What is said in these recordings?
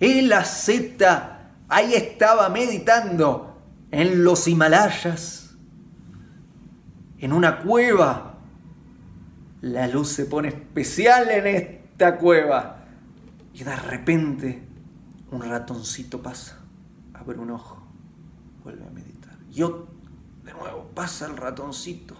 la Z ahí estaba meditando en los Himalayas, en una cueva. La luz se pone especial en esta cueva y de repente un ratoncito pasa, abre un ojo, vuelve a meditar. Y de nuevo pasa el ratoncito,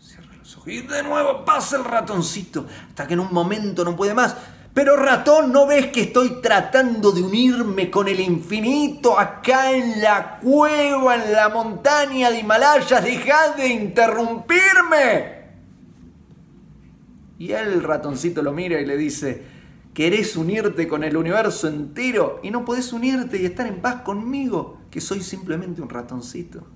cierra los ojos y de nuevo pasa el ratoncito, hasta que en un momento no puede más. Pero ratón, ¿no ves que estoy tratando de unirme con el infinito acá en la cueva, en la montaña de Himalayas? ¡Deja de interrumpirme! Y el ratoncito lo mira y le dice, querés unirte con el universo entero y no podés unirte y estar en paz conmigo, que soy simplemente un ratoncito.